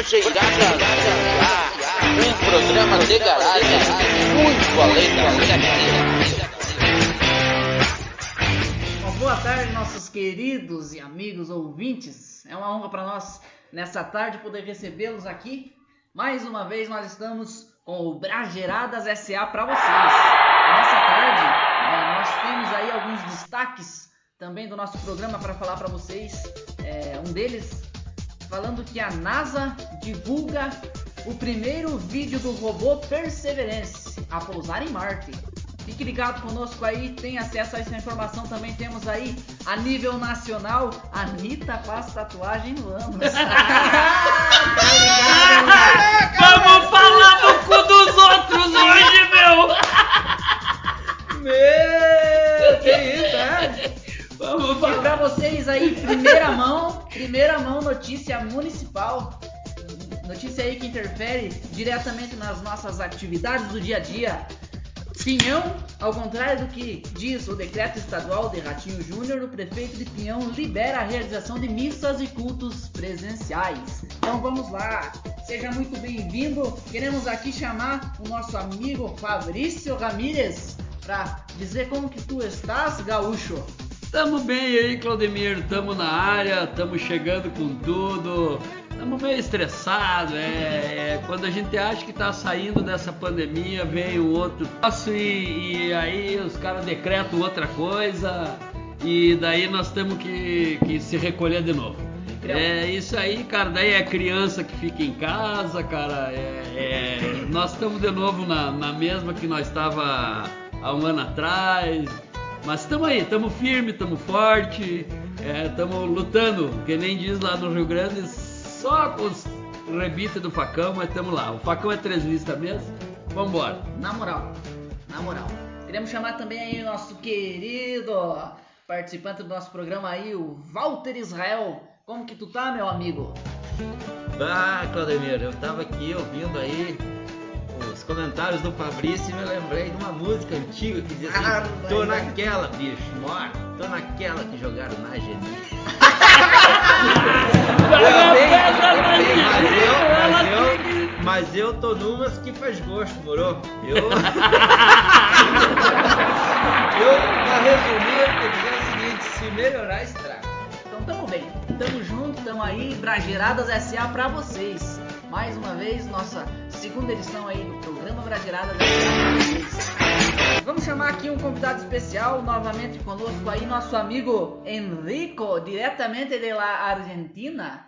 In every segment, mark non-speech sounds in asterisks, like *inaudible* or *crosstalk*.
Brasileiradas um programa de garagem muito além da. Uma boa tarde, nossos queridos e amigos ouvintes. É uma honra para nós nessa tarde poder recebê-los aqui. Mais uma vez nós estamos com o Brageradas SA para vocês. Nessa tarde é, nós temos aí alguns destaques também do nosso programa para falar para vocês. É, um deles falando que a NASA divulga o primeiro vídeo do robô Perseverance a pousar em Marte. Fique ligado conosco aí, tem acesso a essa informação. Também temos aí, a nível nacional, a Anitta faz tatuagem no ânus. *laughs* Vamos falar no cu dos outros hoje, meu! Meu, que isso, é? Vamos E falar. pra vocês aí, primeira mão, primeira mão notícia municipal. Notícia aí que interfere diretamente nas nossas atividades do dia a dia. Pinhão, ao contrário do que diz o decreto estadual de Ratinho Júnior, o prefeito de Pinhão libera a realização de missas e cultos presenciais. Então vamos lá, seja muito bem-vindo. Queremos aqui chamar o nosso amigo Fabrício Ramírez para dizer como que tu estás, gaúcho. Tamo bem aí, Claudemir. Tamo na área, tamo chegando com tudo. Tamo meio estressado. É, é, quando a gente acha que tá saindo dessa pandemia, vem o outro passo e, e aí os caras decretam outra coisa. E daí nós temos que, que se recolher de novo. É isso aí, cara. Daí é criança que fica em casa, cara. É, é, nós estamos de novo na, na mesma que nós estava há um ano atrás. Mas estamos aí, estamos firme, estamos forte, estamos lutando, que nem diz lá no Rio Grande, só com os rebites do facão, mas estamos lá. O facão é três listas mesmo. Vambora. Na moral, na moral. Queremos chamar também aí o nosso querido participante do nosso programa aí, o Walter Israel. Como que tu tá, meu amigo? Ah, Claudemir, eu tava aqui ouvindo aí os comentários do Fabrício e me lembrei de uma música antiga que dizia Ah, assim, tô vai, vai. naquela, bicho, morto, tô naquela que jogaram na Geni. Vai, vai, vai, mas *laughs* vai, eu, mas eu, mas eu tô numas que faz gosto, moro? Eu, *laughs* eu pra resumir, eu vou dizer o seguinte, se melhorar, estraga. Então tamo bem, tamo junto, tamo aí, Brageradas SA pra vocês. Mais uma vez, nossa segunda edição aí do programa pra vocês. Vamos chamar aqui um convidado especial, novamente conosco aí, nosso amigo Enrico, diretamente de la Argentina.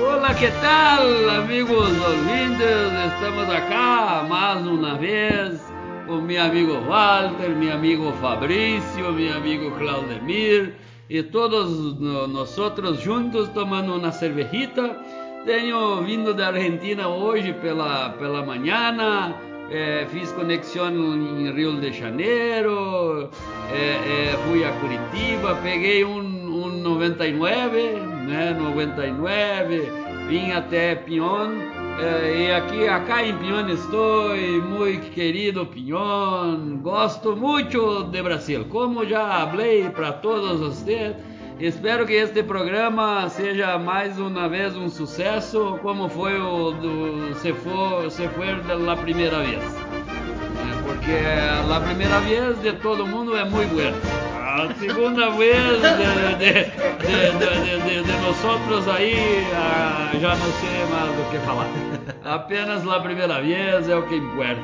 Hola, ¿qué tal, amigos ouvintes? Estamos acá más una vez con mi amigo Walter, mi amigo Fabricio, mi amigo Claudemir y todos no- nosotros juntos tomando una cervejita. Tenho vindo da Argentina hoje pela, pela manhã, eh, fiz conexão em Rio de Janeiro, eh, eh, fui a Curitiba, peguei um, um 99, né, 99, vim até Pinhon, eh, e aqui, acá em Pinhon estou, muito querido Pinhon, gosto muito de Brasil, como já falei para todos vocês, Espero que este programa seja mais uma vez um sucesso, como foi o do Se For, se for da primeira vez. É, Porque a primeira vez de todo mundo é muito buena. A segunda vez de, de, de, de, de, nós outros aí ah, já não sei mais do que falar. Apenas a primeira vez é o que importa.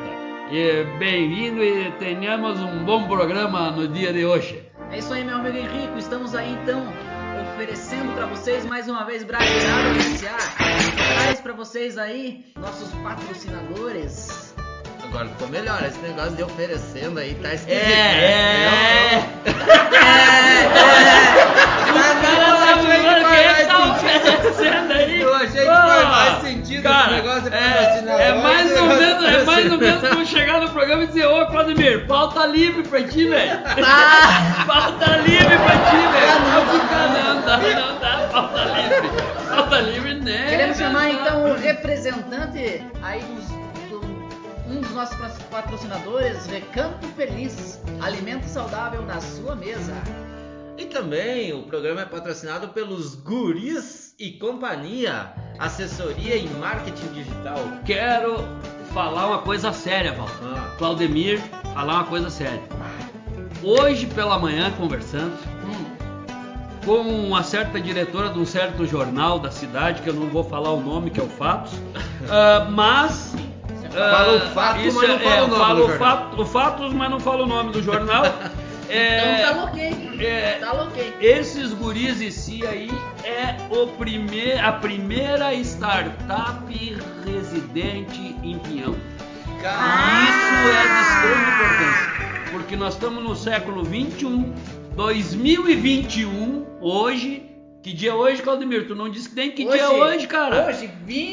E bem-vindo e tenhamos um bom programa no dia de hoje. É isso aí, meu amigo Henrico. Estamos aí então oferecendo para vocês mais uma vez Brageradas SA. Traz para vocês aí nossos patrocinadores. Agora ficou melhor, esse negócio de oferecendo aí tá esquisito. É, né? é. Eu achei que faz mais sentido esse negócio de patrocinador é, é mais esse ou menos, é mais ou menos como chegar no programa e dizer, ô Claudemir, pauta livre pra ti, velho. *laughs* pauta livre pra ti, velho. Não fica, não dá, não dá, pauta livre. Pauta livre, né? Queremos chamar então o representante aí dos, do, um dos nossos patrocinadores, Recanto Feliz, alimento saudável na sua mesa. E também o programa é patrocinado pelos guris e Companhia, assessoria em marketing digital. Quero falar uma coisa séria, Val. Ah, Claudemir, falar uma coisa séria. Hoje pela manhã, conversando Hum, com uma certa diretora de um certo jornal da cidade, que eu não vou falar o nome, que é o Fatos, *laughs* ah, mas. Ah, Fala o fato, isso mas não é- fala é, o nome fala do o jornal. fato- o Fatos, mas não fala o nome do jornal. *laughs* É, Então tá ok. é, Tá ok. Esses guris e si aí é o primeir, a primeira startup residente em Pinhão. cara, Isso é de extrema importância, porque nós estamos no século 21, 2021, hoje. Que dia é hoje, Claudemir? Tu não disse nem que dia é hoje, cara. Hoje,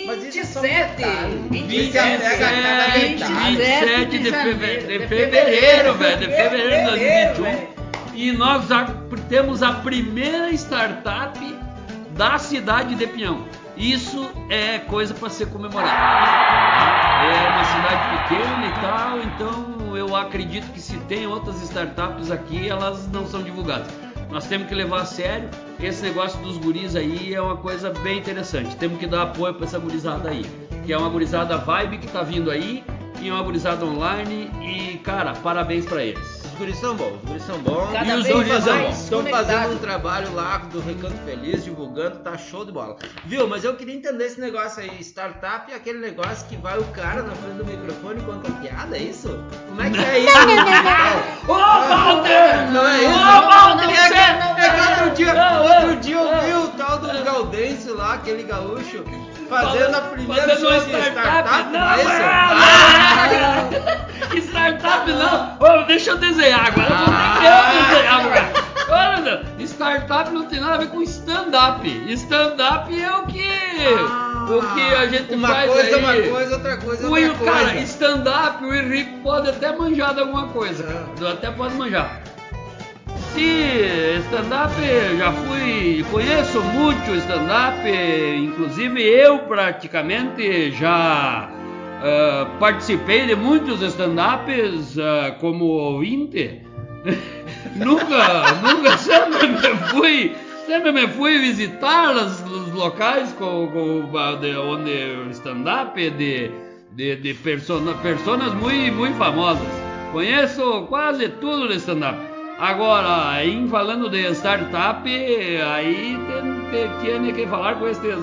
Mas isso é só um 27. detalhe. 27, Você apega a cada detalhe. 27 de, janeiro, feve- de fevereiro, velho. De fevereiro de 2021. velho. E nós a- temos a primeira startup da cidade de Pinhão. Isso é coisa para ser comemorada. É uma cidade pequena e tal, então eu acredito que se tem outras startups aqui, elas não são divulgadas. Nós temos que levar a sério. Esse negócio dos guris aí é uma coisa bem interessante. Temos que dar apoio para essa gurizada aí, que é uma gurizada vibe que tá vindo aí e uma gurizada online e cara, parabéns para eles. Os guris são bons, os guris são bons. Cada e os vez guris mais fazendo, estão fazendo um trabalho lá do Recanto Feliz, divulgando, tá show de bola. Viu, mas eu queria entender esse negócio aí, startup é aquele negócio que vai o cara na frente do microfone e conta piada, é isso? Como é que é isso? *laughs* Ô, Walter! Não é isso? Ô, Walter, é, que, é que outro dia, Não, outro dia eu vi o tal do Gaudêncio lá, aquele gaúcho, fazendo a primeira Fazendo show de startup, Não, não é isso? Ah. Startup não. Ô, deixa eu desenhar agora. Eu vou eu desenhar agora. Olha. Startup não tem nada a ver com stand-up. Stand-up é o que, o que a gente uma faz coisa, aí. uma coisa, outra coisa, O outra cara, stand-up, o Henrique pode até manjar de alguma coisa. É. Até pode manjar. Se stand-up, já fui, conheço muito stand-up, inclusive eu praticamente já ah, participei de muitos stand-ups ah, como ouvinte. *laughs* nunca, nunca *laughs* sempre me fui, sempre me fui visitar os, os locais com, com, ah, de onde stand-up de, de, de persona, personas muito, muito famosas. Conheço quase tudo de stand-up. Agora, em falando de startup, aí tem, tem, tem que falar com estes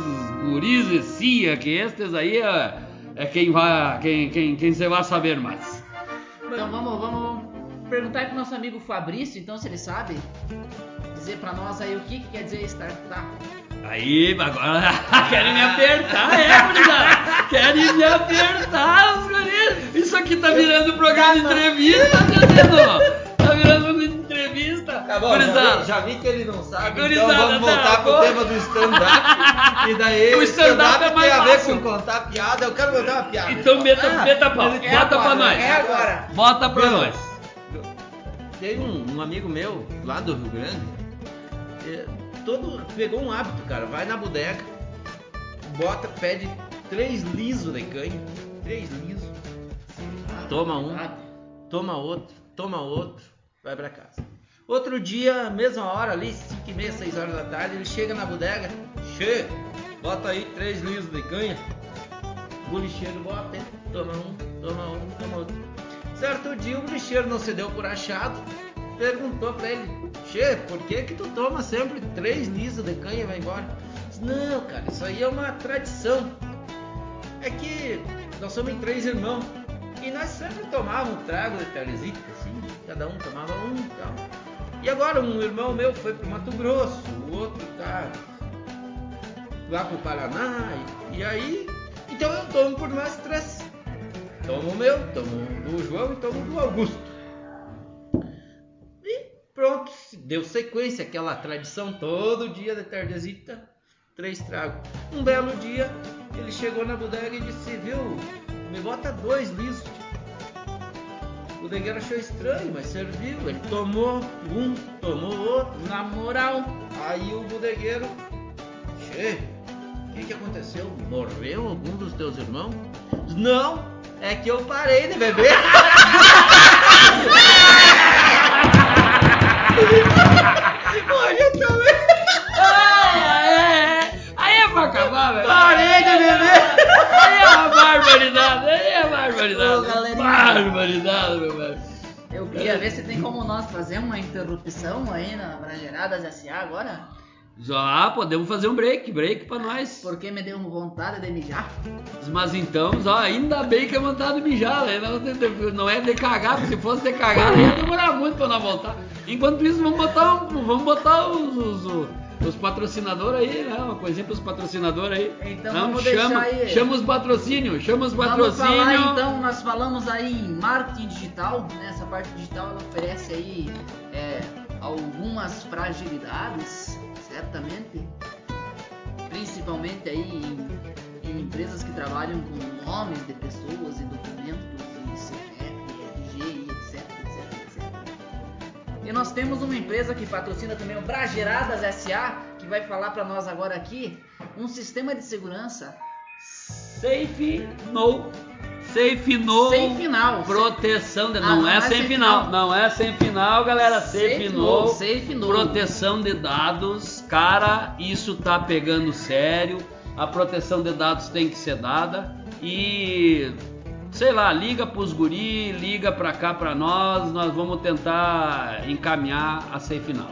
guris e cia, que estes aí é, é quem vai, quem, quem, quem você vai saber mais. Então vamos, vamos perguntar pro nosso amigo Fabrício, então, se ele sabe dizer pra nós aí o que, que quer dizer startup. Aí, agora *laughs* querem me apertar, é, gurizada? Querem me apertar, os guris. Isso aqui tá virando programa de entrevista, tá entendendo? Tá virando uma entrevista. Tá bom, já já vi que ele não sabe, Gurizada, então vamos voltar tá pro bom. tema do stand-up. E daí *laughs* O stand-up é mais tem a ver fácil. com contar piada. Eu quero contar uma piada. Então meta, Ah, meta pau, é bota agora, pra nós. É agora. Bota pra Viu? nós. Tem um, um amigo meu lá do Rio Grande, é, todo pegou um hábito, cara. Vai na bodega, bota, pede três lisos de canha, três lisos, Toma um. toma outro, toma outro, vai pra casa. Outro dia, mesma hora ali, 5 e meia, 6 horas da tarde, ele chega na bodega, che, bota aí três lisos de canha. O lixeiro bota, toma um, toma um, toma outro. Certo dia o lixeiro não se deu por achado, perguntou pra ele, che, por que que tu toma sempre três lisos de canha e vai embora? Não, cara, isso aí é uma tradição. É que nós somos três irmãos. E nós sempre tomávamos trago de teresita, assim, cada um tomava um e tal. E agora um irmão meu foi pro Mato Grosso, o outro tá lá pro Paraná, e, e aí, então eu tomo por nós três. Tomo o meu, tomo o do João e tomo o do Augusto. E pronto, deu sequência aquela tradição todo dia de tardezita, três tragos. Um belo dia, ele chegou na bodega e disse, viu, me bota dois lisos. O Degueiro achou estranho, mas serviu. Ele tomou um, tomou outro, na moral. Aí o bodegueiro, che, o que, que aconteceu? Morreu algum dos teus irmãos? Não, é que eu parei de beber. *laughs* Olha também. Ai, ai. Aí é pra acabar, velho. Parei de beber. Aí é uma barbaridade. Aí é uma barbaridade. Ô, barbaridade, meu velho. Eu queria ver se tem como nós fazer uma interrupção aí na Brageradas SA agora. Já podemos fazer um break, break pra nós. Porque me deu vontade de mijar. Mas então, ó, ainda bem que é vontade de mijar, né? não, é de cagar, porque se fosse de cagar ia demorar muito pra nós voltar. Enquanto isso, vamos botar, um- vamos botar os, os, os- os patrocinadores aí, né? Uma coisinha pros patrocinadores aí. Então Não, vamos chama, deixar aí. chama os patrocínios, chama os Vamos patrocínios. falar então, nós falamos aí em marketing digital, né? Essa parte digital ela oferece aí é, algumas fragilidades, certamente, principalmente aí em, em empresas que trabalham com nomes de pessoas e documentos e nós temos uma empresa que patrocina também o Brageradas SA, que vai falar para nós agora aqui um sistema de segurança Safe no. Safe no. sem final. Proteção de. Ah, não, não é é sem sem final. final. Não é sem final, galera. Safe, Safe no. no, safe no. Proteção de dados. Cara, isso tá pegando sério. A proteção de dados tem que ser dada. E. Sei lá, liga pros guri, liga pra cá pra nós. Nós vamos tentar encaminhar a Safe Now.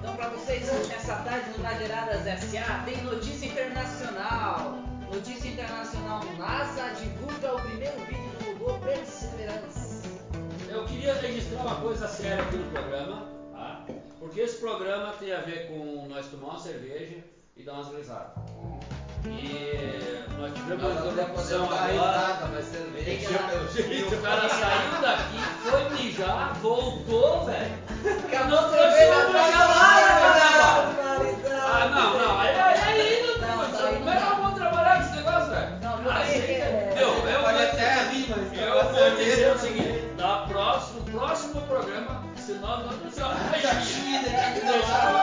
Então, para vocês, nessa tarde no Brageradas SA, tem notícia internacional. Notícia internacional: NASA divulga o primeiro vídeo do robô Perseverance. Eu queria registrar uma coisa séria aqui no programa, tá? Porque esse programa tem a ver com nós tomar uma cerveja e dar umas grisadas. E nós tivemos uma interrupção agora. Tem que. E o cara saiu daqui, foi mijar, voltou, velho. Não trouxe uma galera, Ah, não, não. Aí, aí, aí não, tá Como não é que eu vou trabalhar com esse negócio, velho? Não, não Ah, tem sim, que- Eu, vou até rir, mas eu vou dizer o seguinte, no próximo programa, se nós não deixar uma *laughs*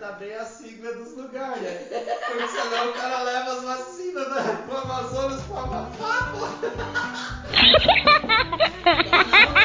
acertar bem a sigla dos lugares, né? Porque senão o cara leva as vacinas da, do Amazonas pro Amapá, pô. *laughs*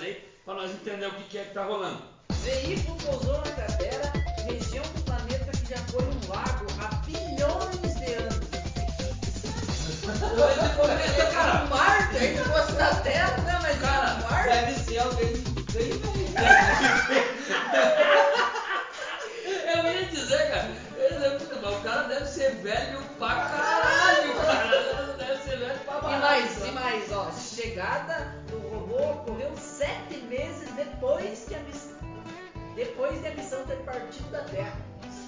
nós aí, pra nós entender o que, que é que tá rolando. Veículo pousou na cratera, região do planeta que já foi um lago há bilhões de anos. Momento, cara, Marte, se fosse na Terra, né? Mas Cara, Marte. Deve ser alguém bem eu ia dizer, cara, ele é o cara deve ser velho pra caralho, cara, deve ser velho pra E caralho. mais, e mais, ó, chegada do robô Afeganistão ter partido da terra.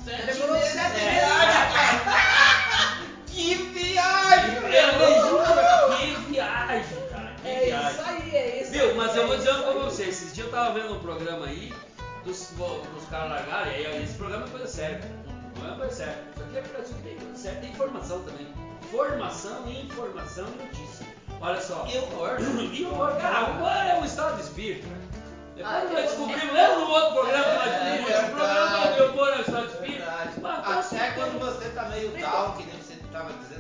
Sete demorou meses. sete. É. *laughs* que viagem! Que viagem! Que viagem, cara! Que é viagem. isso aí, é isso. Viu? mas é eu vou dizer uma coisa pra vocês. Esses dias eu tava vendo um programa aí dos, dos caras galera E aí, esse programa é coisa séria. Não é coisa séria. Isso aqui é Brasil, tem coisa séria. Tem informação também. Formação, informação e notícia. Olha só. E né? Eu *clears throat* E horror, cara. Agora é um estado de espírito. Né? Ah, nós descobrimos é, no outro programa é, mais é, é, é, programa meu coração as suas. Até quando você tá meio down, que nem você tava dizendo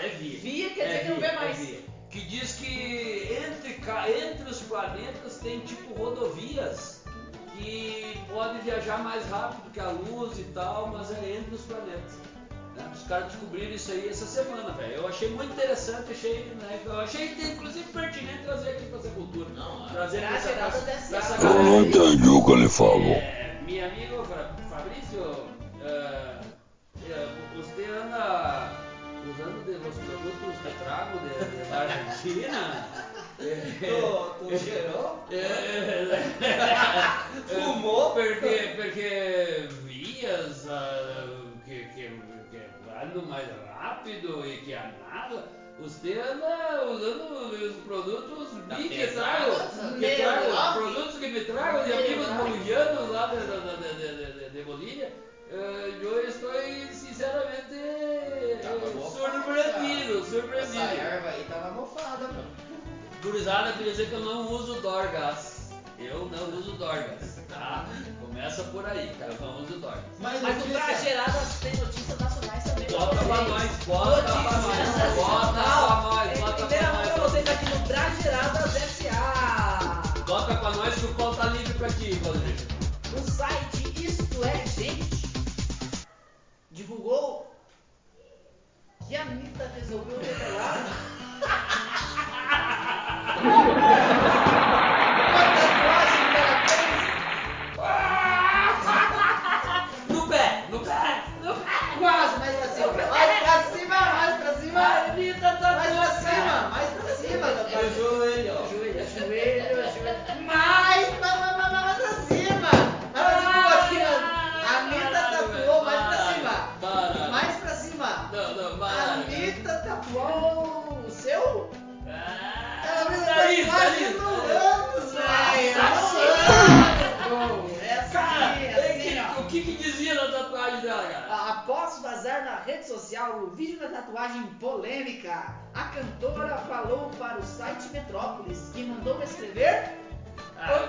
É via. Via quer é dizer que não vê é mais. É via. Que diz que entre, entre os planetas tem tipo rodovias que podem viajar mais rápido que a luz e tal, mas é entre os planetas. Né? Os caras descobriram isso aí essa semana, velho. Eu achei muito interessante, achei, né? Eu achei inclusive pertinente trazer aqui pra essa cultura. Não, trazer pra essa, pra, essa galera. Ele falou. É, meu amigo, Imagina! Tu, tu é, é, cheirou? É, Fumou? Porque, porque vias uh, que, que, que andam mais rápido e que a nada. Você anda usando os produtos tá que, que trago, que trago, os produtos que me trago de amigos bolivianos lá de, de, de, de Bolívia. Uh, eu estou sinceramente tá surpreendido, surpreendido. Essa erva aí tava Gurizada, queria dizer que eu não uso Dorgas. Eu não uso Dorgas, tá? Começa por aí, cara. Eu não uso Dorgas. Mas, Mas notícia... tem notícias nacionais também. Bota pra, nós, bota notícias pra nós. Bota pra nós, bota pra nós. É, primeira pra vocês aqui no Trageradas SA. Bota pra nós que o pau tá livre pra ti, Rodrigo. O site Isto É Gente divulgou que a Anitta resolveu revelar. Thank *laughs* you. na rede social o vídeo da tatuagem polêmica. A cantora falou para o site Metrópolis que mandou escrever. Ah,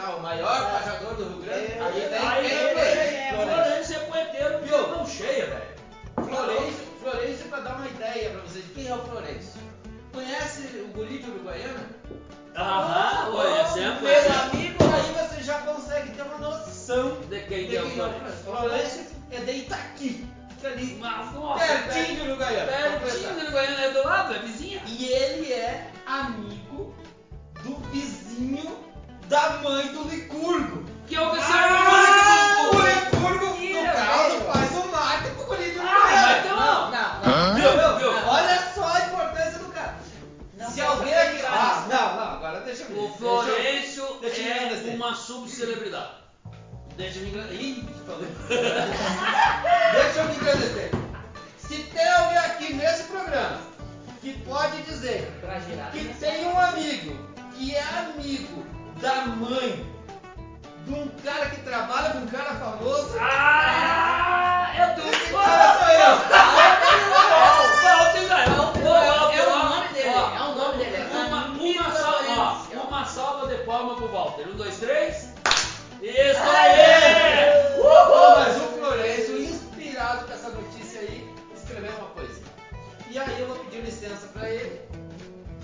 Brau, o maior pajador do Rio Grande, É, aí vem Aí quem é, é é, Florencio. Florencio é poeteiro de mão cheia, velho. Florencio, Florencio, pra dar uma ideia pra vocês, quem é o Florencio? Conhece o guri de Uruguaiana? Aham, Ô, conhecemos. Meu amigo, Aí você já consegue ter uma noção De quem de é o quem é o Florencio. Florencio. É de Itaqui, ali, Mas, nossa, pertinho de Uruguaiana. Pertinho do Uruguaiana, é do lado, é vizinha. E ele é amigo do da mãe do Licurgo. Que é o que Ah, o Licurgo, no Mentira, caso, velho. faz o mate pro de Ah, então não, não. não. Viu, viu, viu? Olha só a importância do cara. Não Se alguém aqui. Ah, não, não, agora deixa eu ver. O Deixa eu- Florencio deixa eu é engrandecer. uma subcelebridade. Deixa eu me engrandecer. Ih, falei. *laughs* Deixa eu me engrandecer. Se tem alguém aqui nesse programa que pode dizer que tem um amigo que é amigo da mãe de um cara que trabalha com um cara famoso, Ah, eu tô esse cara sou eu. É é é Uma, salva, de palmas pro Walter. Um, dois, três. Isso aí! Uhul! Mas o Florencio, inspirado com essa notícia aí, escreveu uma poesia. E aí eu vou pedir licença para ele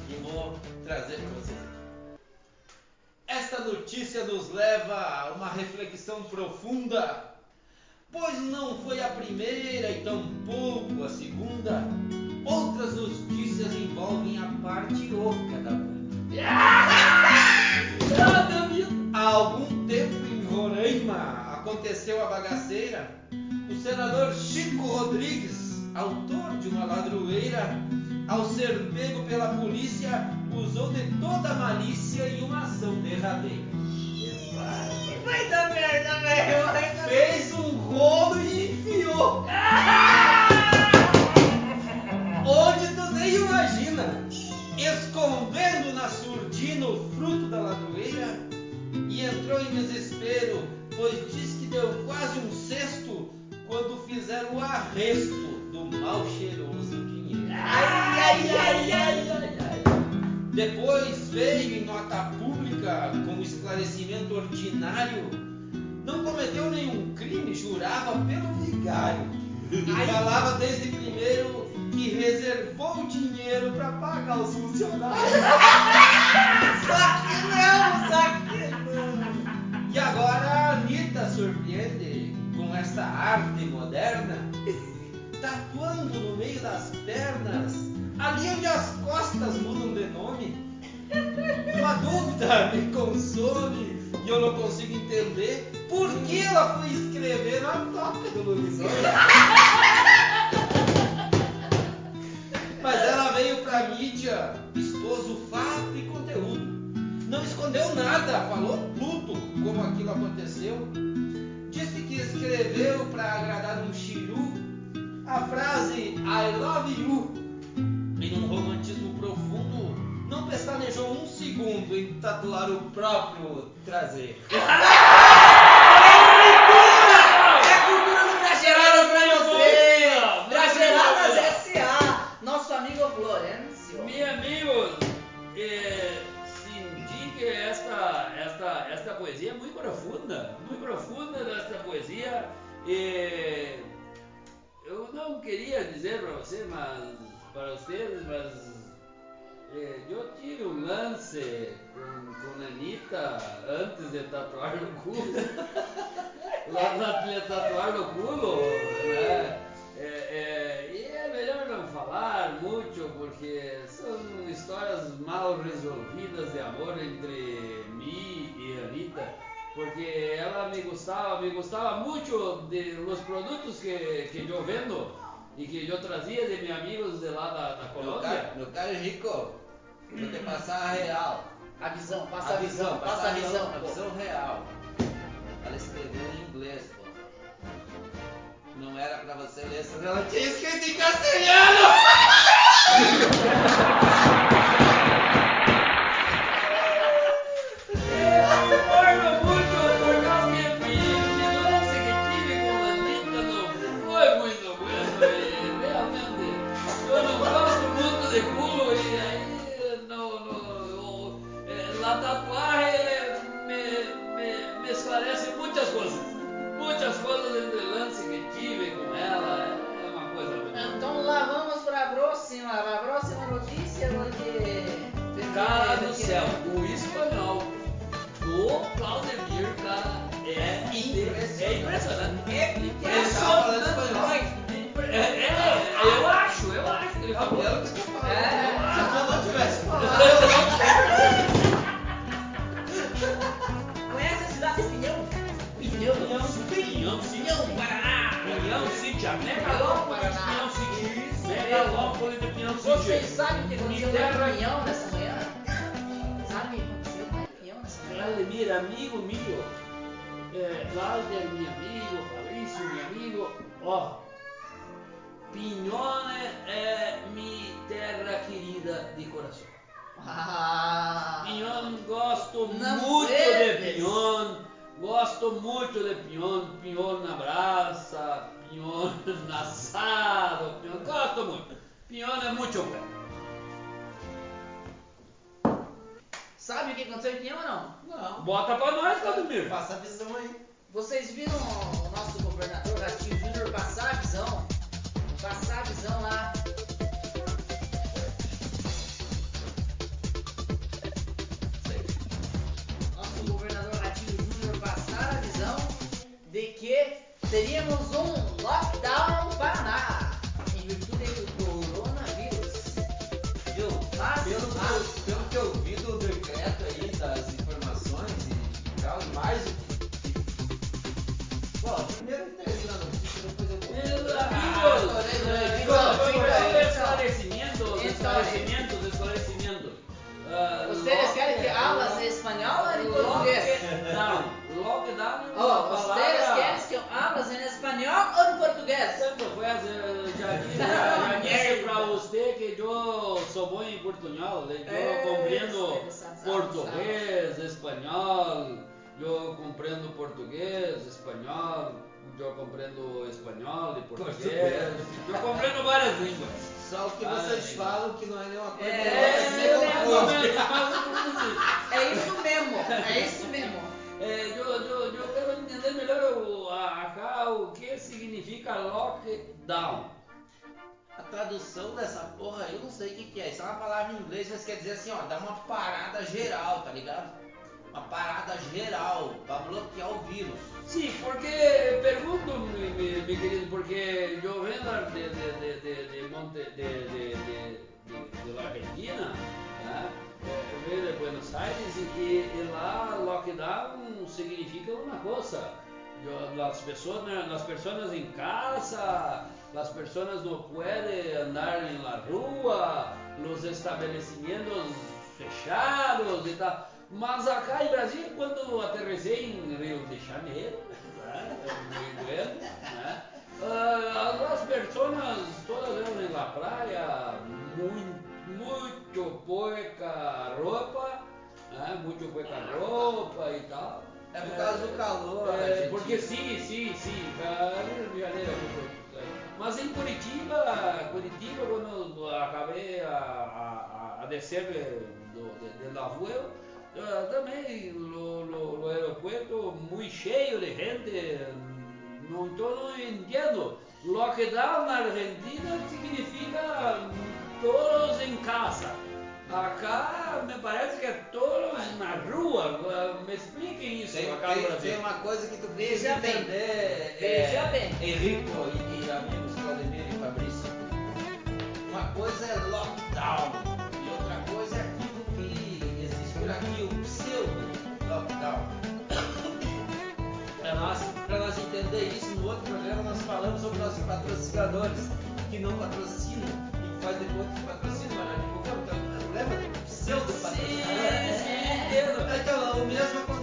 e vou trazer para vocês. Esta notícia nos leva a uma reflexão profunda, pois não foi a primeira e tampouco a segunda. Outras notícias envolvem a parte oca da bunda. *laughs* Há algum tempo em Roraima aconteceu a bagaceira. O senador Chico Rodrigues, autor de uma ladroeira, ao ser pego pela polícia, usou de toda a malícia em uma ação derradeira. Vai dar merda, velho. Fez um rolo e enfiou. *laughs* Onde tu nem imagina, escondendo na surdina o fruto da ladroeira, e entrou em desespero, pois diz que deu quase um cesto quando fizeram o arresto do mal cheiroso dinheiro. Ai, ai, ai, ai, ai. Depois veio em nota pública como esclarecimento ordinário. Não cometeu nenhum crime, jurava pelo vigário. Ai. Falava desde primeiro que reservou dinheiro para pagar os funcionários. Só que não, só que não. E agora a Anitta surpreende com essa arte moderna, tatuando no meio das pernas, ali onde as costas mudam de nome. *laughs* Uma dúvida me consome e eu não consigo entender por que ela foi escrever na toca do lobisomem. Ela tinha sabe o que aconteceu em Pinhão ou não? Não. Bota pra nós, Vladimir. Passa a visão aí. Vocês viram o nosso governador Ratinho Júnior passar a visão? Passar a visão lá. Nosso governador Ratinho Júnior passar a visão de que teríamos um lockdown espanhol ou em português? Lockdown. Lockdown é uma Oh, palavra... ¿Ustedes quieren que eu hablas em espanhol ou em português? Tanto pues, eh, já disse, *laughs* já disse para você que eu sou bom em portunhol, eu É, compreendo português, espanhol, eu compreendo português, espanhol, eu compreendo espanhol e português, Português. eu compreendo várias línguas. Só o que Ai. vocês falam que não é nenhuma coisa É, é, é. É isso mesmo, é isso mesmo. É, eu, eu, eu quero entender melhor o, a, o que significa lockdown. A tradução dessa porra aí, eu não sei o que, que é. Isso é uma palavra em inglês, mas quer dizer assim, ó, dá uma parada geral, tá ligado? Uma parada geral pra bloquear o vírus. Sim, porque pergunto, mi querido, porque eu venho de, de, de, de, de Monte, de, de, de, de, Argentina, né? É, venho de Buenos Aires e, e lá lockdown significa uma coisa. Eu- Las pessoas, las personas em casa, las personas não podem andar la rua, os estabelecimentos fechados e tal. Mas acá em Brasil, quando aterrissei em Rio de Janeiro, né, muito bueno, né, ah, as pessoas, todas elas em la praia, muito, muito pouca roupa, né, muito pouca roupa e tal. É por causa do calor, É, porque sim, sim, sim, ah, Rio de Janeiro é muito. Mas em Curitiba, Curitiba, quando eu acabei a, a, a descer do, de, de la rua, ah, também o aeroporto muito cheio de gente, não estou entendendo. Lockdown na Argentina significa todos em casa. Acá me parece que é todos na rua. Me expliquem isso tem, acá tem. Tem uma coisa que tu precisa Veja entender. Bem. É, bem. É e, amigos Claudemir e Fabrício. Uma coisa é lockdown já que o pseudo-lockdown. Para nós, para nós entender isso, no outro programa nós falamos sobre nossos patrocinadores, que não patrocinam e que faz depois que patrocinam, mas não divulgamos. Então, lembra do pseudo-patrocinador? Sim, sim. Então, o mesmo acontece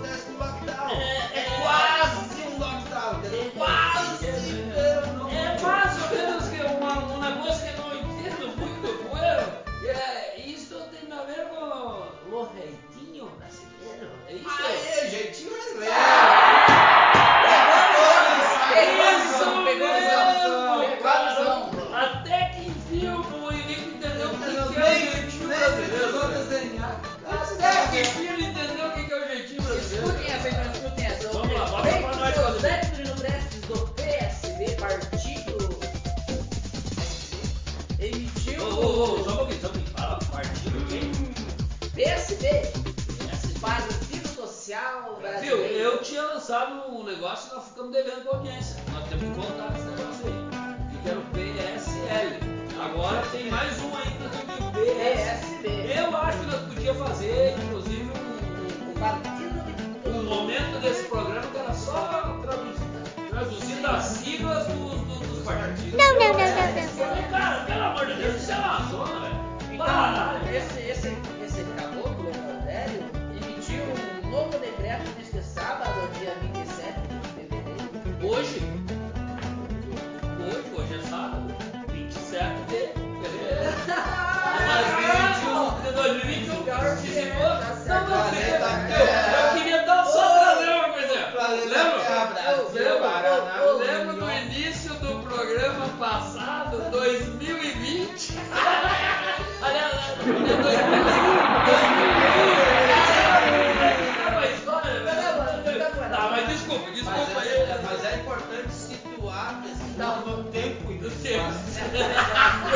do tempo e dos seus.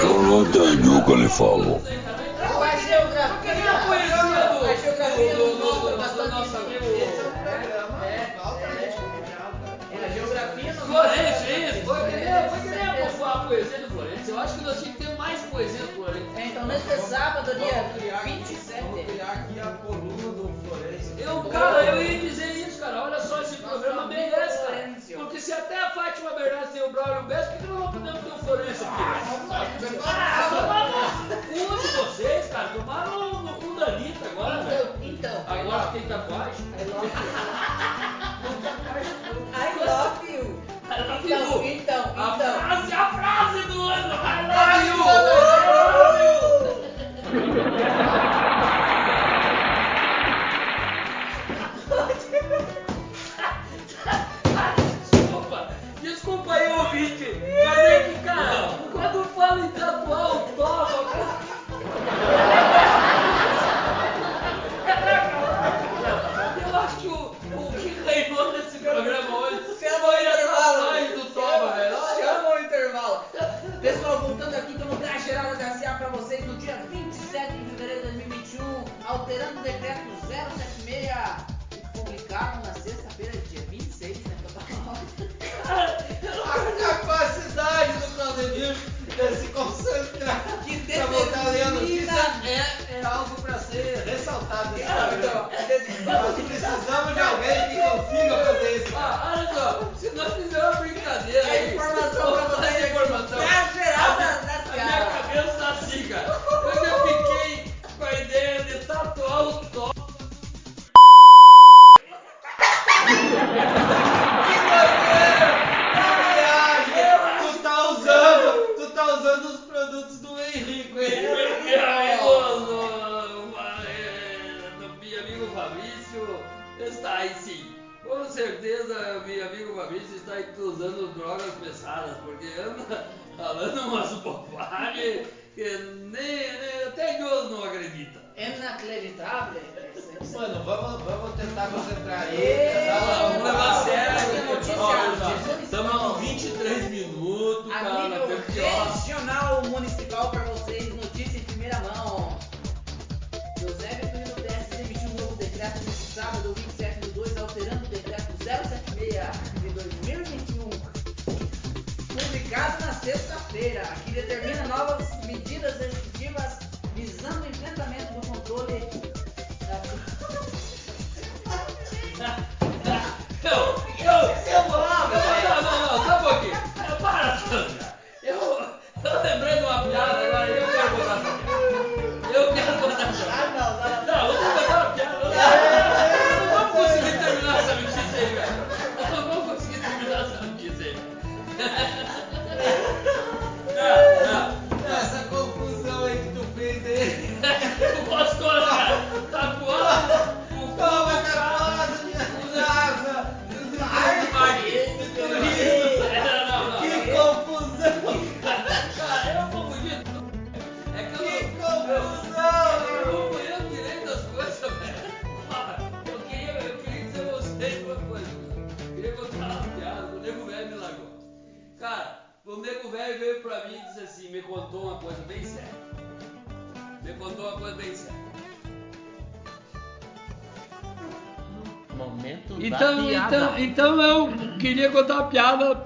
Eu não entendi o que ele falou. A geografia, a poesia do, nosso amigo. Esse é um programa. É, a geografia do Florence, isso. Foi querer apontar a poesia do Florence. Eu acho que nós temos que ter mais poesia do Florence. É, então, neste sábado, dia 27. Vamos criar aqui a coluna do Florence. Eu, cara, eu ia dizer isso, cara. Olha só, esse programa merece se até a Fátima Bernardes tem o Braulio Bessa, por que não podemos ter o Florencio aqui? Ah!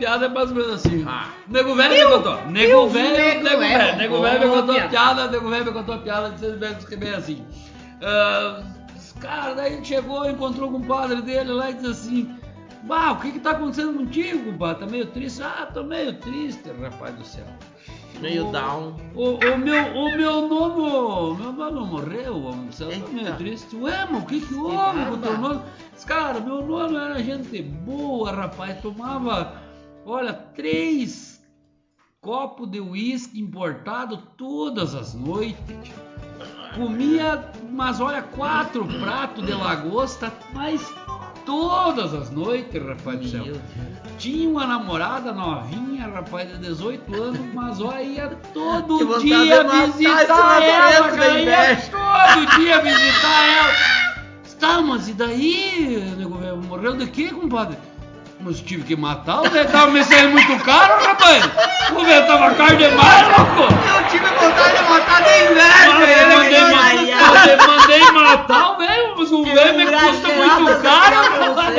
Piada, a piada é mais ou menos assim. Ah. Nego velho me contou. Nego velho, Nego velho. Nego velho me contou a piada. nego velho me contou a piada, vocês devem escrever assim. Ah, cara, daí ele chegou, encontrou com o padre dele lá e disse assim: Bah, o que que tá acontecendo contigo, compadre? Tá meio triste? Ah, tô meio triste, rapaz do céu. Meio O- down. O, o meu, o meu nono, meu nono morreu, homem do céu, tô meio triste. Ué, mas o que que houve com o teu nono? Cara, meu nono era gente boa, rapaz, tomava, olha, três copos de uísque importado todas as noites. Comia, mas olha, quatro pratos de lagosta, mas todas as noites, rapaz do céu. Tinha uma namorada novinha, rapaz, de 18 anos, mas olha, ia todo dia visitar ela, cara, ia todo dia visitar ela. Tá, mas e daí, morreu de quê, compadre? Mas tive que matar, o velho tava me saindo muito caro, rapaz. O velho tava caro demais, louco. Eu tive vontade de matar de Mas inveja. eu ele mandei, matar, eu mandei matar o velho, mas o velho me custa muito caro, rapaz.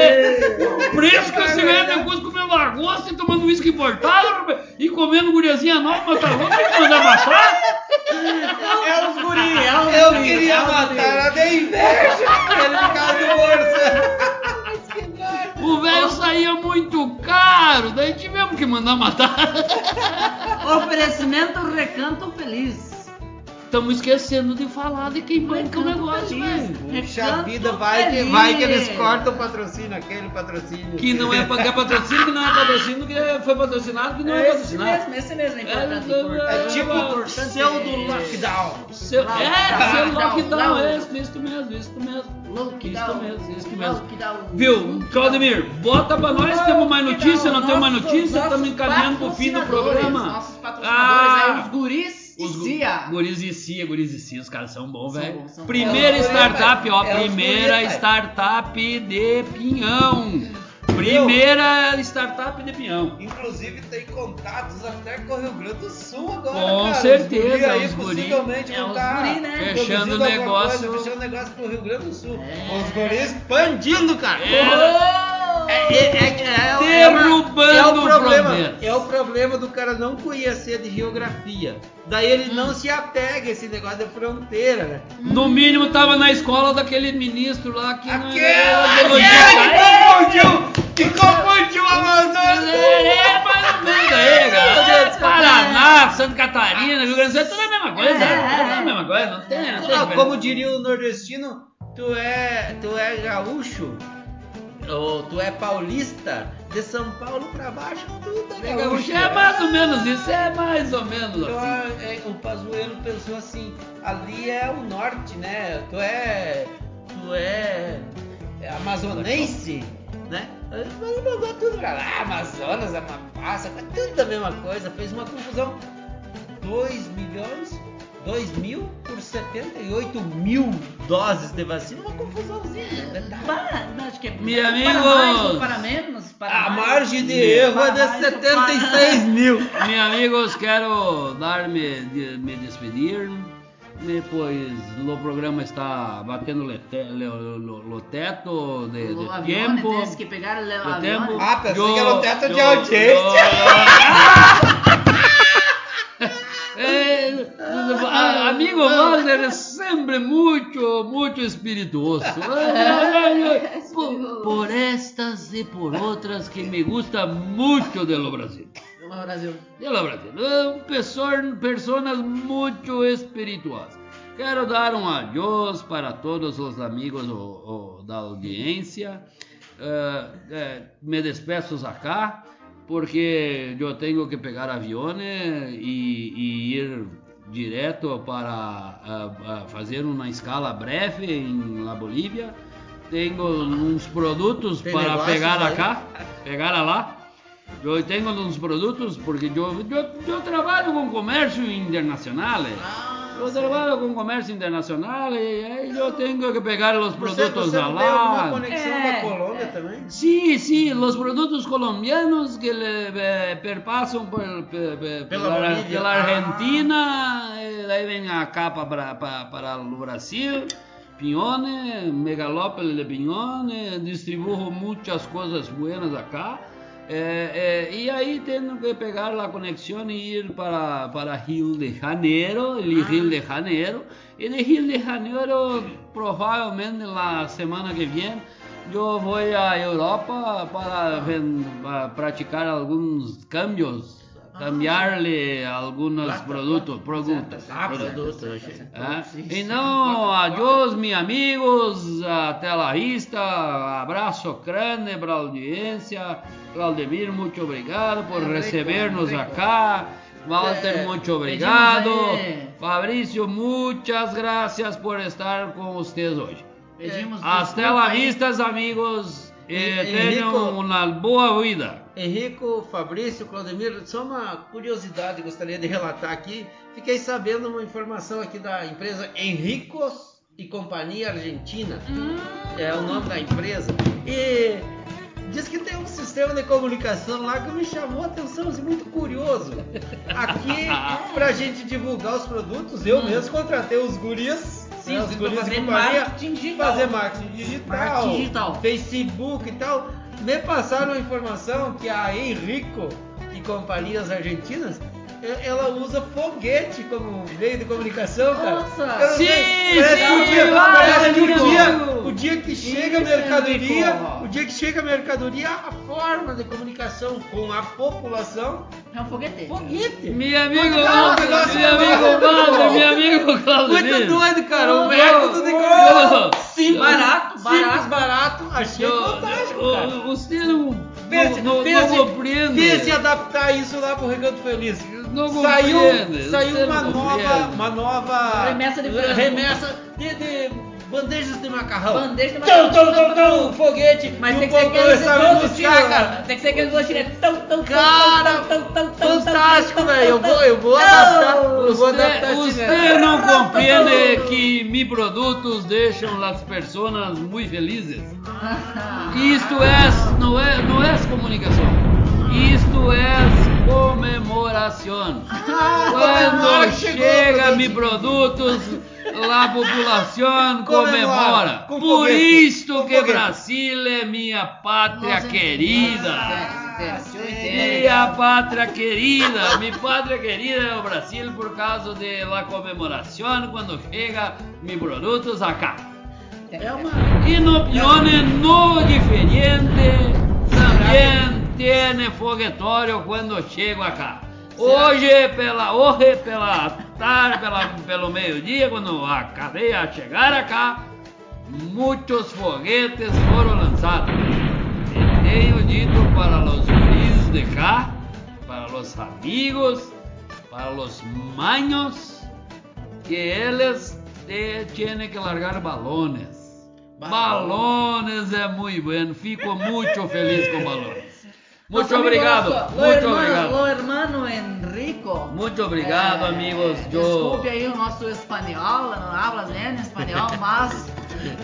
O preço que esse velho me custa comendo lagosta e tomando uísque importado, rapaz, e comendo guriazinha nova, mas tá louco, tem que mandar matar? É os guri, é os Eu guri, queria é matar ela de inveja. Ele ficava de bolsa. O velho saía muito caro, daí tivemos que mandar matar. *laughs* Oferecimento Recanto Feliz. Estamos esquecendo de falar de quem banca o Recanto negócio, Feliz. velho. Puxa Recanto vida, vai que, vai que eles cortam o patrocínio, aquele patrocínio. Que não é pagar patrocínio, que não é patrocínio, que foi patrocinado, que não é esse patrocinado. mesmo, esse mesmo é importante. É, importante. É tipo importante pseudo lockdown. Seu, Lockdown, é, seu lockdown, lockdown, é isso, isso mesmo, isso mesmo. Lockdown. Isso mesmo. Lockdown. Viu. Claudemir, bota pra nós, temos mais notícia, não temos mais notícia, estamos encaminhando pro fim do programa. Nossos patrocinadores Ah, aí, os guris e Os gu- Cia. Guris e Cia, guris e Cia, os caras são bons, velho. Primeira bons. startup, ó, É primeira startup de Pinhão. Primeira startup de Pinhão. Inclusive tem contatos até com o Rio Grande do Sul agora, Com cara. certeza, aí os guri. possivelmente É, tá guri, né? Fechando o negócio. Coisa, fechando negócio pro Rio Grande do Sul. É. Os guris expandindo, cara. É. É, é, é, é, Derrubando é o problema. É o problema do cara não conhecer de geografia. Daí ele não se apega a esse negócio de fronteira, né? No mínimo tava na escola daquele ministro lá que não Aquele, era aquele que confundiu, que confundiu a Amazonas. É, mais ou menos aí, cara. Paraná, Santa Catarina, Rio Grande do Sul, tudo é a mesma coisa. É, Tudo é, é a mesma coisa, não tem. Não tem Ah, como diria o nordestino, tu é, tu é gaúcho, ou tu é paulista, de São Paulo pra baixo, tudo é gaúcho. É mais ou menos isso, é mais ou menos Então, assim. é, o Pazuello pensou assim, ali é o norte, né? Tu é, tu é, é amazonense, né? Ele mandou tudo pra lá, Amazonas, Amapá, sabe? tudo a mesma coisa, fez uma confusão. 2 milhões, 2 mil por 78 mil doses de vacina, uma confusãozinha, né? Detalhe. Para, acho que é Meu para amigo. mais ou para menos, para A mais. margem de erro é Para de mais ou 76 mil. Meus amigos, quero dar-me de, me despedir. Depois o programa está batendo lete, le, lo, lo teto de, de avião, tempo. que pegar o de avião. tempo. Ah, pensei Yo- que era o teto de yo- audiência. yo- É, *laughs* A- Amigo Walter é sempre muito, muito espirituoso. *laughs* Por, por estas e por outras que me gusta muito do Brasil. Vamos, Brasil. Pelo Brasil. Eh, pessoas, personas muito espirituosas. Quero dar um adeus para todos os amigos o- o- da audiência. Eh, me despeço acá, porque eu tenho que pegar avião e, e ir direto para ah, fazer uma escala breve em La Bolívia. Tenho uns produtos Tem para pegar acá, pegar lá. Eu tenho uns produtos porque eu, eu, eu trabalho com comércio internacional. eh. Ah, Eu trabalho com comércio internacional e aí eu tenho que pegar os produtos lá. tem alguma conexão É, com a Colômbia é. também? Sí, sí, los productos colombianos que le eh, perpasan por, Pela pela, Bolívia. pela Ah. Argentina, eh, daí vem acá para, para, para o Brasil, Pione, Megalópolis de Pione, distribuo muchas coisas buenas acá. Eh, eh, y ahí tengo que pegar la conexión y ir para, para Rio de Janeiro, el Rio de Janeiro. Y de Rio de Janeiro, probablemente la semana que viene, yo voy a Europa para ven- a praticar algunos cambios, cambiarle algunos Plata, productos, productos. Ah, productos. achei. Ah, sim. Então, adiós, meus amigos, até la vista, abraço grande para a audiência, Claudemir, muito obrigado por recebernos acá, Walter, É, muito obrigado, pedimos. Fabrício, muitas graças por estar com vocês hoje. Pedimos Até desculpa la vista, amigos, e tenham uma boa vida. Henrico, Fabrício, Claudemir, só uma curiosidade gostaria de relatar aqui. Fiquei sabendo uma informação aqui da empresa Henricos e Companhia Argentina. É o nome da empresa. E diz que tem um sistema de comunicação lá que me chamou a atenção, assim, muito curioso. Aqui, *laughs* pra gente divulgar os produtos, eu mesmo contratei os gurias. Sim, né, os gurias de fazer companhia, marketing digital. fazer marketing digital, Marketing digital. Facebook e tal. Me passaram a informação que a Henrico e companhias argentinas ela usa foguete como meio de comunicação, cara. Nossa! Sim, parece sim, que o dia, lá, parece que o dia, o dia que chega a mercadoria, o dia que chega a mercadoria, a forma de comunicação com a população, É um foguete. foguete. Meu amigo, negócio meu amigo meu amigo Claudemir. Muito doido, cara. O método de comunicação. Simples, Barato, simples, barato. barato. Achei Eu- fantástico, eu- cara. Você não, Pense, não, pense, não compreende. pense adaptar isso lá pro Recanto Feliz. Não saiu compreende, saiu uma não nova, uma nova Remessa de frango. remessa de, de bandejas de macarrão. Bandeja de macarrão. tum, tum, tum, foguete. Mas e tem que ser povo aquele começaram a gostinho, buscar, cara. Tem que ser aquele gostinho. Tão, tão, tão, Cara, tão, tão, tão, tão, Fantástico, tão, velho. Eu tão, vou, eu vou tão. adaptar. Eu vou adaptar você não compreende que meus produtos deixam as pessoas muito felizes. Isto é, não é, não é comunicação. Isto é comemoração. Quando chega meus produtos, a população Comemora, com Por foguete, isto que foguete. Brasil é minha pátria Nossa, querida. entende, eu entendo. Minha pátria querida, minha pátria querida é o Brasil por causa da comemoração quando chega meus produtos acá. É uma... E no Pione no diferente também tem foguetório quando chego acá. Hoje pela hoje pela tarde, pela, pelo meio-dia, quando a cadeia chegar acá, muitos foguetes foram lançados. E tenho dito para os guris de cá, para os amigos, para os manhos, que eles têm que largar balones. Balones é muito bom, fico muito feliz com balones. Muito obrigado, muito obrigado. Muito obrigado, É, amigos. Desculpe aí o nosso espanhol, não hablas bem espanhol, *laughs* mas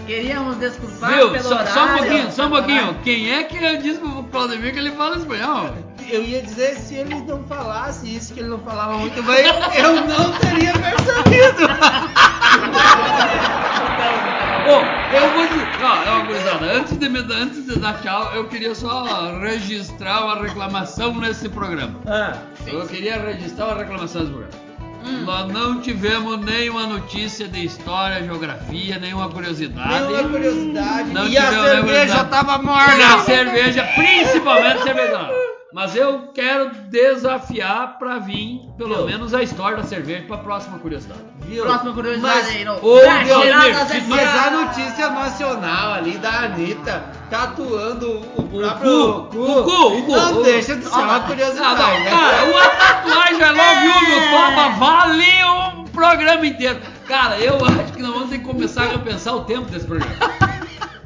queríamos desculpar Viu? pelo Só, horário. só um pouquinho, só um pelo pouquinho. Quem é que disse pro Claudemir que ele fala espanhol? Eu ia dizer se ele não falasse isso que ele não falava muito bem, eu não teria percebido. *laughs* Ô, eu vou dizer. Ó, ó, gurizada, antes de, me, antes de dar tchau, eu queria só registrar uma reclamação nesse programa. Ah, Eu queria registrar uma reclamação nesse programa. Hum. Nós não tivemos nenhuma notícia de história, geografia, nenhuma curiosidade. Nenhuma curiosidade. Não e a cerveja curiosidade. tava E a morna. cerveja, principalmente cerveja. Mas eu quero desafiar pra vir, pelo Viu? menos, a história da cerveja pra próxima curiosidade. Viu? Próxima curiosidade Mas- aí no Ô, Brasileiradas Deus, Mas a notícia nacional ali da Anitta tatuando o O próprio cu, o cu, o cu. Não o- deixa de ser Ó, uma não, curiosidade. Não, não, né? cara, uma tatuagem I love you no Toba vale um programa inteiro. Cara, eu acho que nós vamos ter que começar a repensar o tempo desse programa.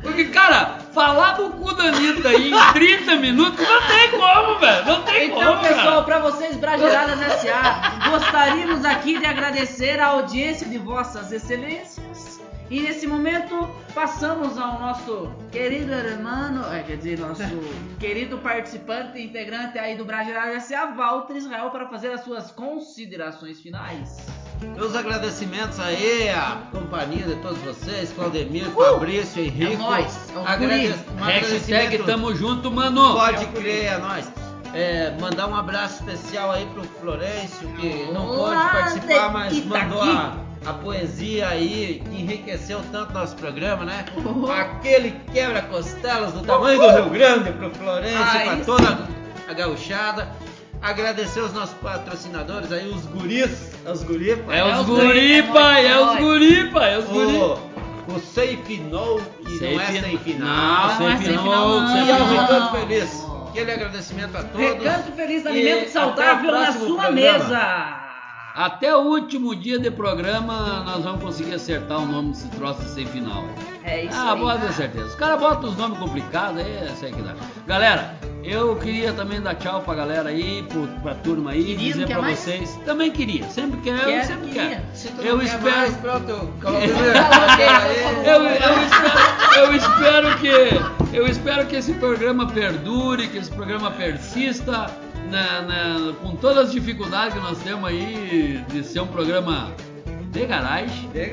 Porque, cara, falar do cu da Anitta aí em 30 minutos não tem como, velho. Não tem Então, como, pessoal, cara. para vocês, Brasileiradas S.A., gostaríamos aqui de agradecer a audiência de vossas excelências. E nesse momento, passamos ao nosso querido hermano, é, quer dizer, nosso *laughs* querido participante e integrante aí do Brasileiradas S.A., Walter Israel, para fazer as suas considerações finais. Meus agradecimentos aí à companhia de todos vocês, Claudemir, Uh! Fabrício, Henrique. É nóis, é Agrade- guri. um Hashtag tamo junto, mano. Pode crer, é nóis. É, mandar um abraço especial aí pro Florencio, que não Olá, pôde participar, de mas Itaqui. mandou a, a poesia aí, que enriqueceu tanto nosso programa, né? Uhum. Aquele quebra-costelas do tamanho do Rio Grande pro Florencio, Aí pra sim. toda a gauchada. Agradecer os nossos patrocinadores aí, os guris, os guris, pai. É É os guri, é pai. É os é guri, pai. É os guri. o, o Safe No, que não é Safe- sem final. Não, Não é Safe sem No, final, não. Safe E ao No. Recanto Feliz. Aquele agradecimento a todos. Recanto Feliz, E alimento saudável o na sua programa. mesa. Até o último dia de programa nós vamos conseguir acertar o nome desse troço sem final. É isso Ah, aí. pode ter certeza. Os caras botam os nomes complicados, aí é isso aí que dá. Galera, eu queria também dar tchau pra galera aí, pro, pra turma aí, Queria, dizer pra mais? vocês. Também queria, sempre quero, eu Quer, sempre queria. quero. Eu espero. mais, pronto. Eu, *laughs* eu espero, eu espero que eu espero que esse programa perdure, que esse programa persista na- na- com todas as dificuldades que nós temos aí de ser um programa de garagem. De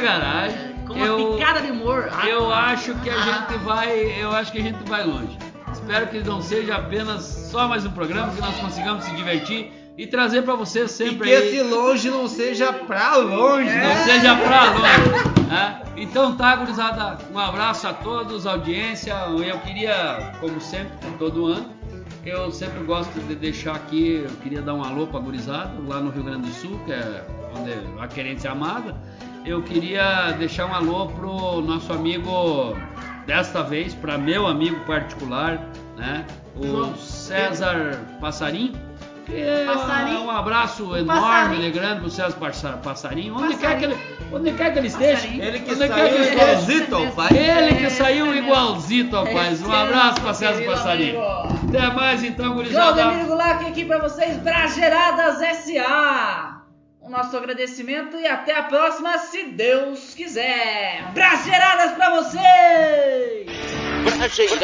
garagem. Com uma Eu- picada de humor. Ah, eu acho que a gente vai, eu acho que a gente vai longe. Espero que não seja apenas só mais um programa, que nós consigamos se divertir e trazer pra vocês E sempre que aí. esse longe não seja pra longe. Não né? seja pra longe. né? Então tá, gurizada. Um abraço a todos, audiência. Eu queria, como sempre, todo ano, eu sempre gosto de deixar aqui, eu queria dar um alô pra gurizada, lá no Rio Grande do Sul, que é onde a querência amada. Eu queria deixar um alô pro nosso amigo, desta vez, para meu amigo particular, né? O João. César Passarim. Que é Passarim? um abraço enorme, Passarim. de grande pro César Passa- Passarinho. Onde Passarim. quer, que ele, onde quer que ele esteja. Ele que Onde saiu que ele igualzito ao pai. Ele que saiu igualzito, rapaz. Esse Um abraço pra César Passarinho. amigo. Até mais então, gurizada. Claudemir Goulart aqui pra vocês, Brageradas S.A. Nosso agradecimento e até a próxima, se Deus quiser. Brageradas pra vocês! S.A.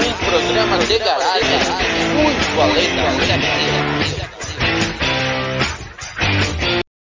Um programa de garagem muito além da.